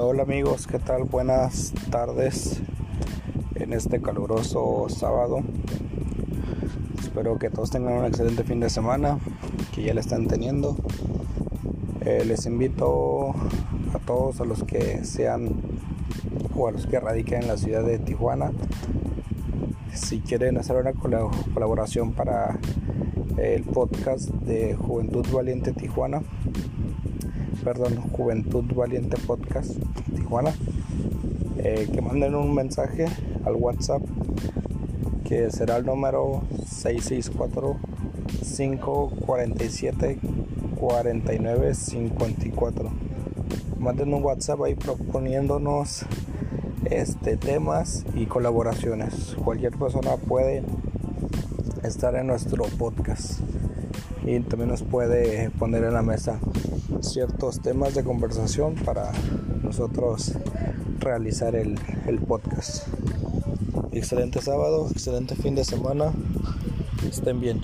Hola, amigos, ¿qué tal? Buenas tardes en este caluroso sábado. Espero que todos tengan un excelente fin de semana, que ya le están teniendo. Eh, les invito a todos, a los que sean o a los que radiquen en la ciudad de Tijuana, si quieren hacer una colaboración para el podcast de Juventud Valiente Tijuana, perdón, Juventud Valiente Podcast Tijuana, eh, que manden un mensaje al WhatsApp que será el número 664 547 49 54. Manden un WhatsApp ahí proponiéndonos este temas y colaboraciones. Cualquier persona puede estar en nuestro podcast y también nos puede poner en la mesa ciertos temas de conversación para nosotros realizar el, el podcast. Excelente sábado, excelente fin de semana. Estén bien.